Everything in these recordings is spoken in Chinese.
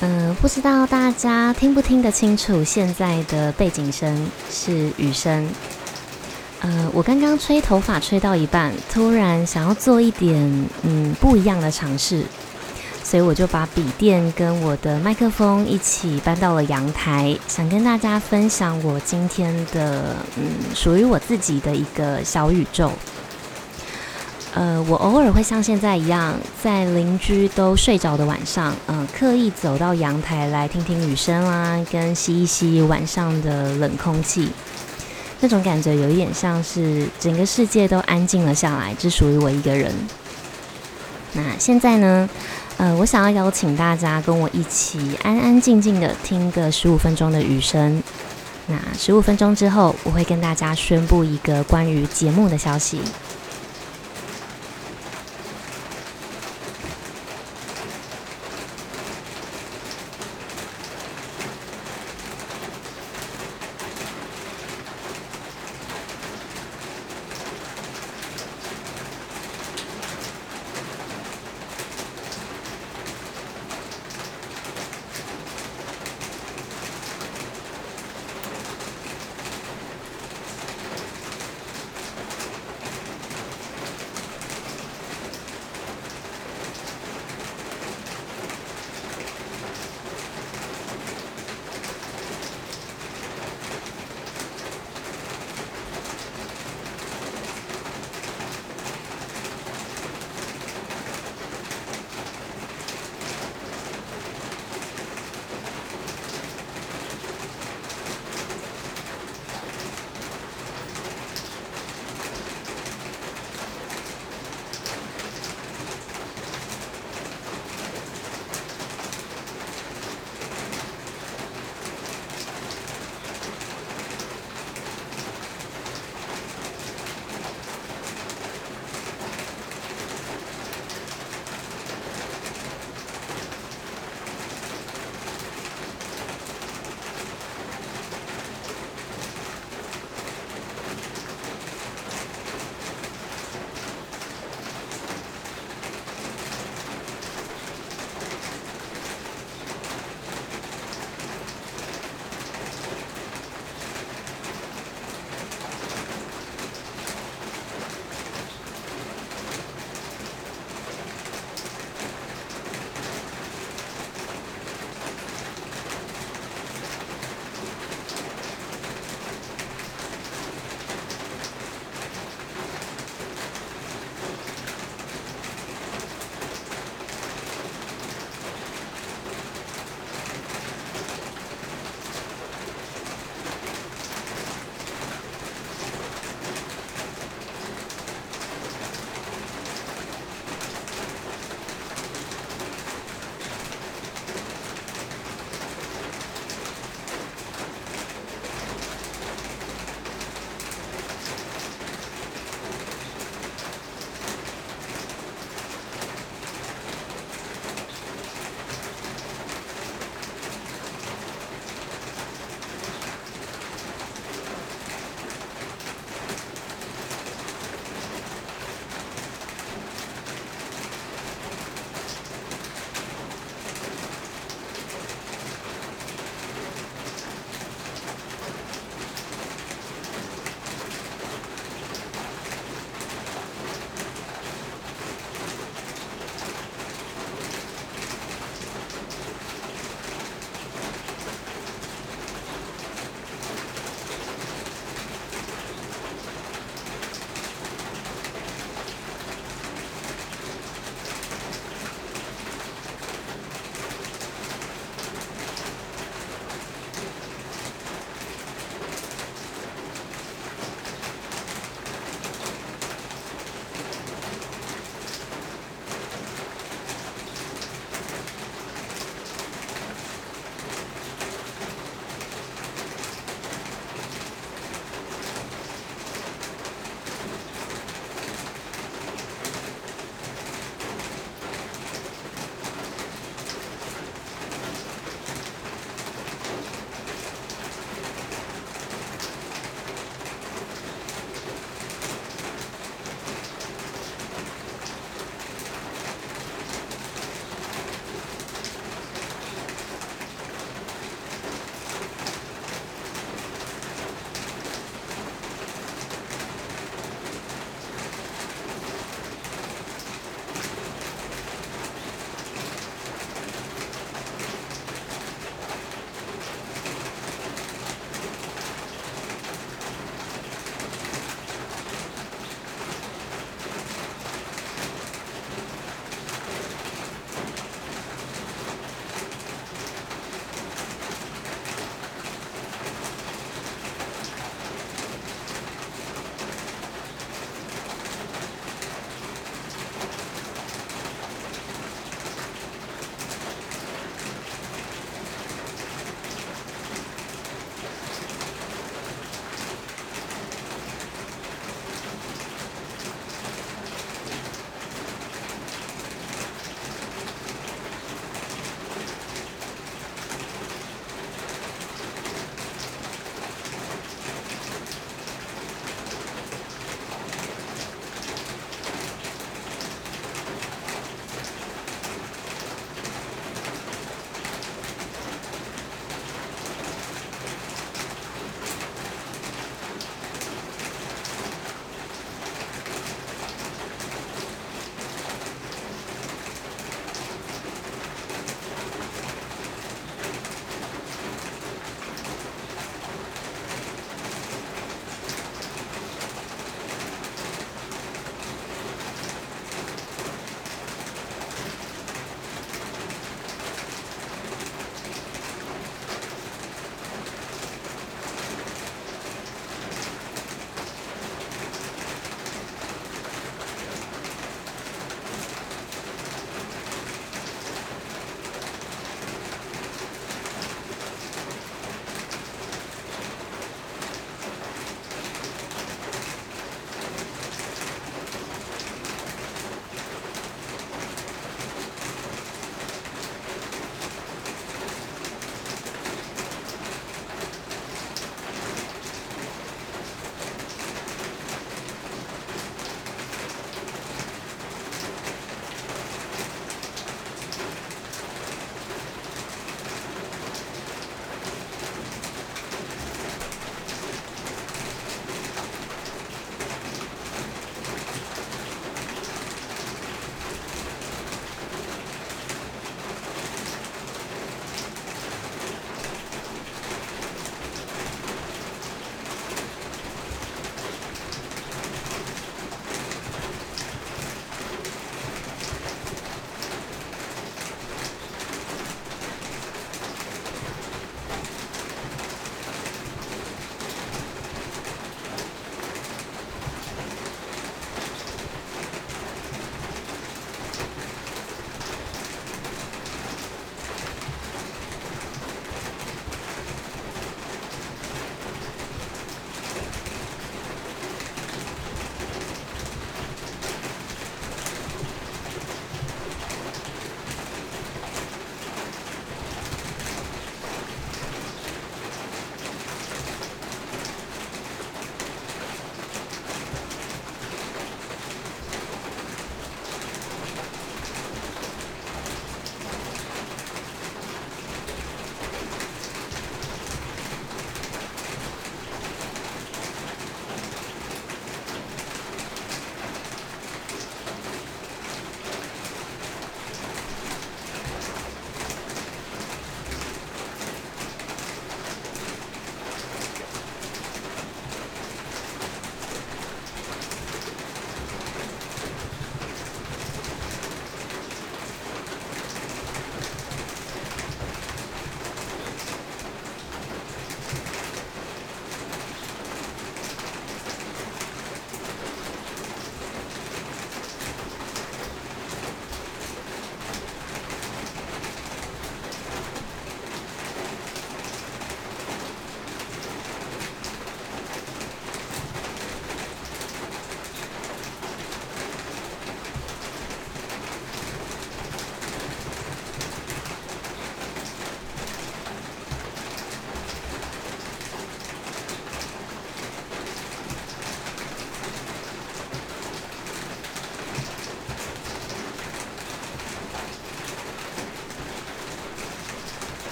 嗯、不知道大家听不听得清楚，现在的背景声是雨声。呃，我刚刚吹头发吹到一半，突然想要做一点嗯不一样的尝试，所以我就把笔电跟我的麦克风一起搬到了阳台，想跟大家分享我今天的嗯属于我自己的一个小宇宙。呃，我偶尔会像现在一样，在邻居都睡着的晚上，嗯、刻意走到阳台来听听雨声啦，跟吸一吸晚上的冷空气，那种感觉有一点像是整个世界都安静了下来，只属于我一个人。那现在呢，呃，我想要邀请大家跟我一起安安静静的听个十五分钟的雨声。那十五分钟之后，我会跟大家宣布一个关于节目的消息。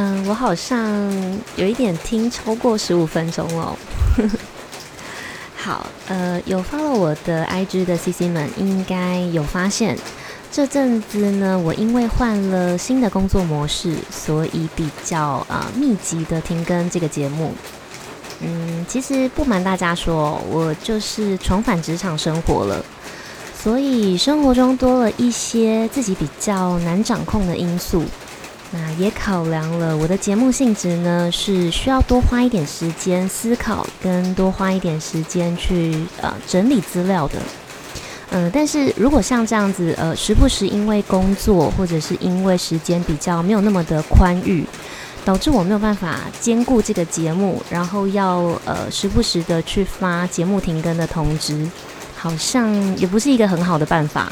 嗯，我好像有一点听超过十五分钟了。好，呃，有 follow 我的 IG 的 CC 们应该有发现，这阵子呢，我因为换了新的工作模式，所以比较啊、密集的停更这个节目。嗯，其实不瞒大家说，我就是重返职场生活了，所以生活中多了一些自己比较难掌控的因素。那也考量了我的节目性质呢，是需要多花一点时间思考，跟多花一点时间去呃整理资料的。嗯、但是如果像这样子，呃，时不时因为工作或者是因为时间比较没有那么的宽裕，导致我没有办法兼顾这个节目，然后要呃时不时的去发节目停更的通知，好像也不是一个很好的办法。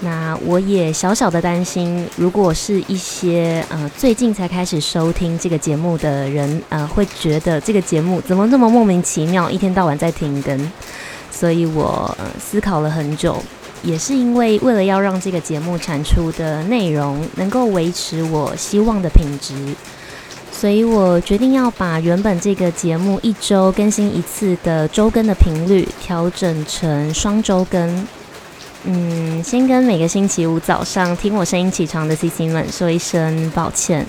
那我也小小的担心，如果是一些呃最近才开始收听这个节目的人，呃，会觉得这个节目怎么这么莫名其妙，一天到晚在停更。所以我思考了很久，也是因为为了要让这个节目产出的内容能够维持我希望的品质，所以我决定要把原本这个节目一周更新一次的周更的频率调整成双周更。嗯，先跟每个星期五早上听我声音起床的 CC 们说一声抱歉。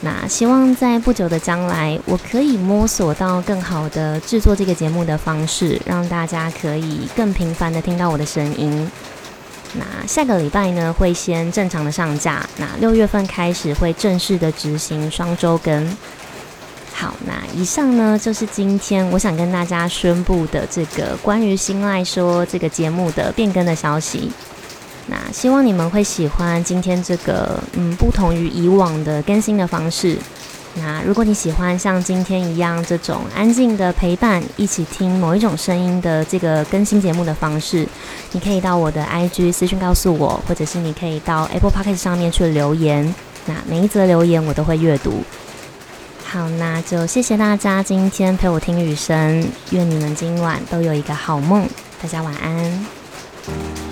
那希望在不久的将来，我可以摸索到更好的制作这个节目的方式，让大家可以更频繁的听到我的声音。那下个礼拜呢，会先正常的上架。那六月份开始会正式的执行双周更。好，那以上呢就是今天我想跟大家宣布的这个关于新赖说这个节目的变更的消息。那希望你们会喜欢今天这个嗯不同于以往的更新的方式。那如果你喜欢像今天一样这种安静的陪伴，一起听某一种声音的这个更新节目的方式，你可以到我的 IG 私讯告诉我，或者是你可以到 Apple Podcast 上面去留言。那每一则留言我都会阅读。好，那就谢谢大家今天陪我听雨声，愿你们今晚都有一个好梦，大家晚安。